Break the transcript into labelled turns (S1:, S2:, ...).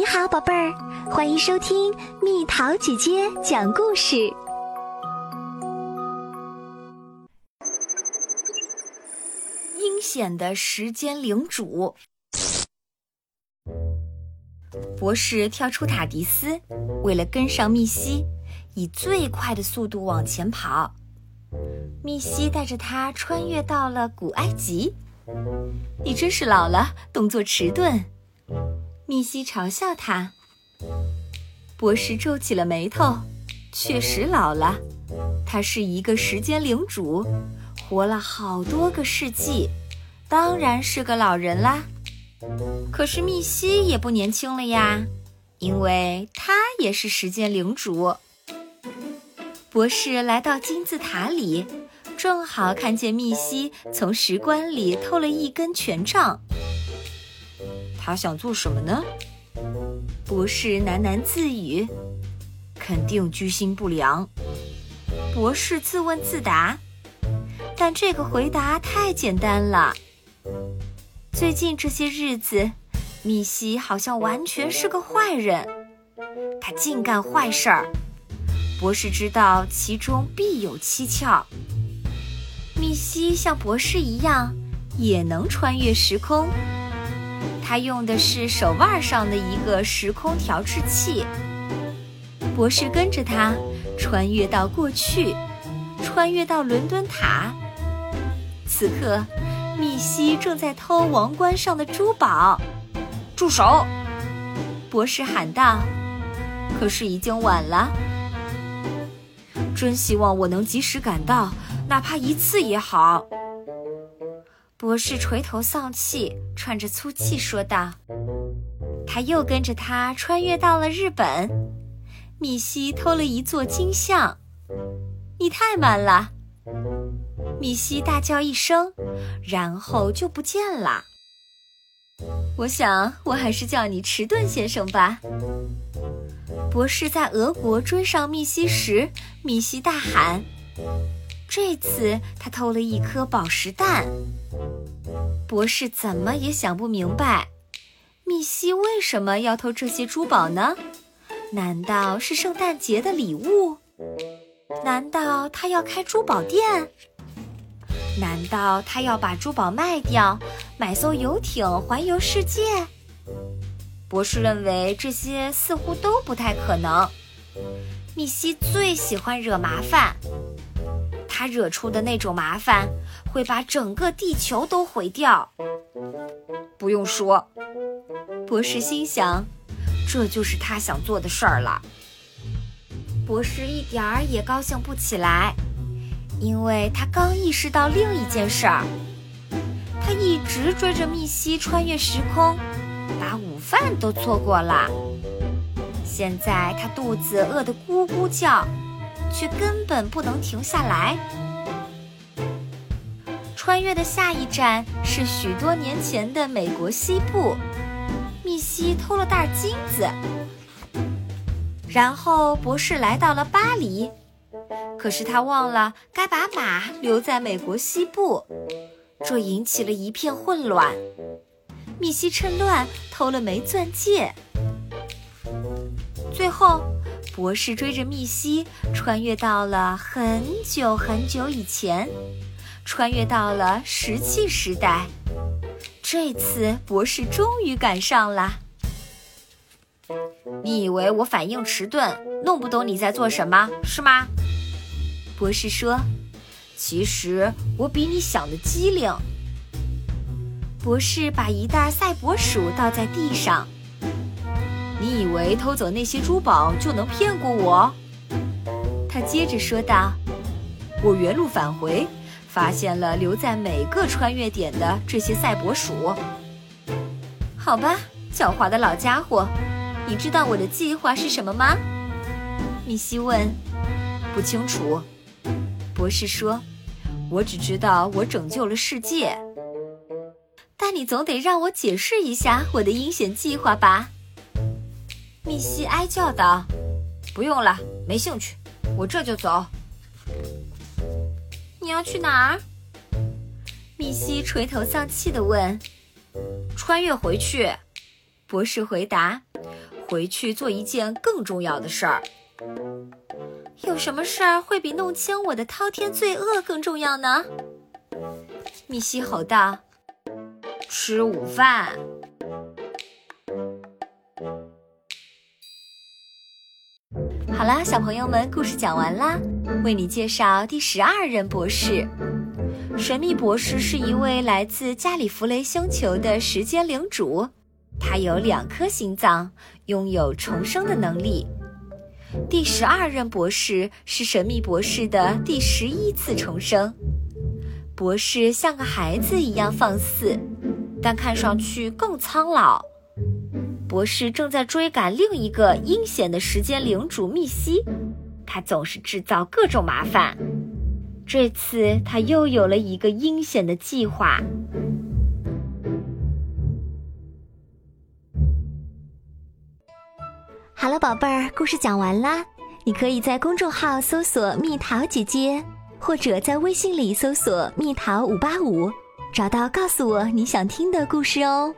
S1: 你好，宝贝儿，欢迎收听蜜桃姐姐讲故事。
S2: 阴险的时间领主博士跳出塔迪斯，为了跟上密西，以最快的速度往前跑。密西带着他穿越到了古埃及。你真是老了，动作迟钝。密西嘲笑他。博士皱起了眉头，确实老了。他是一个时间领主，活了好多个世纪，当然是个老人啦。可是密西也不年轻了呀，因为他也是时间领主。博士来到金字塔里，正好看见密西从石棺里偷了一根权杖。他想做什么呢？博士喃喃自语：“肯定居心不良。”博士自问自答，但这个回答太简单了。最近这些日子，米西好像完全是个坏人，他净干坏事儿。博士知道其中必有蹊跷。米西像博士一样，也能穿越时空。他用的是手腕上的一个时空调制器。博士跟着他穿越到过去，穿越到伦敦塔。此刻，密西正在偷王冠上的珠宝。住手！博士喊道。可是已经晚了。真希望我能及时赶到，哪怕一次也好。博士垂头丧气，喘着粗气说道：“他又跟着他穿越到了日本。米西偷了一座金像，你太慢了！”米西大叫一声，然后就不见了。我想，我还是叫你迟钝先生吧。博士在俄国追上密西时，米西大喊。这次他偷了一颗宝石蛋。博士怎么也想不明白，密西为什么要偷这些珠宝呢？难道是圣诞节的礼物？难道他要开珠宝店？难道他要把珠宝卖掉，买艘游艇环游世界？博士认为这些似乎都不太可能。密西最喜欢惹麻烦。他惹出的那种麻烦，会把整个地球都毁掉。不用说，博士心想，这就是他想做的事儿了。博士一点儿也高兴不起来，因为他刚意识到另一件事儿：他一直追着密西穿越时空，把午饭都错过了。现在他肚子饿得咕咕叫。却根本不能停下来。穿越的下一站是许多年前的美国西部，密西偷了袋金子。然后博士来到了巴黎，可是他忘了该把马留在美国西部，这引起了一片混乱。密西趁乱偷了枚钻戒，最后。博士追着密西穿越到了很久很久以前，穿越到了石器时代。这次博士终于赶上了。你以为我反应迟钝，弄不懂你在做什么，是吗？博士说：“其实我比你想的机灵。”博士把一袋赛博鼠倒在地上。你以为偷走那些珠宝就能骗过我？他接着说道：“我原路返回，发现了留在每个穿越点的这些赛博鼠。好吧，狡猾的老家伙，你知道我的计划是什么吗？”米西问。“不清楚。”博士说，“我只知道我拯救了世界。但你总得让我解释一下我的阴险计划吧。”密西哀叫道：“不用了，没兴趣，我这就走。”你要去哪儿？密西垂头丧气地问。“穿越回去。”博士回答：“回去做一件更重要的事儿。”有什么事儿会比弄清我的滔天罪恶更重要呢？密西吼道：“吃午饭。”好啦，小朋友们，故事讲完啦。为你介绍第十二任博士。神秘博士是一位来自加里弗雷星球的时间领主，他有两颗心脏，拥有重生的能力。第十二任博士是神秘博士的第十一次重生。博士像个孩子一样放肆，但看上去更苍老。博士正在追赶另一个阴险的时间领主密西，他总是制造各种麻烦。这次他又有了一个阴险的计划。
S1: 好了，宝贝儿，故事讲完啦。你可以在公众号搜索“蜜桃姐姐”，或者在微信里搜索“蜜桃五八五”，找到告诉我你想听的故事哦。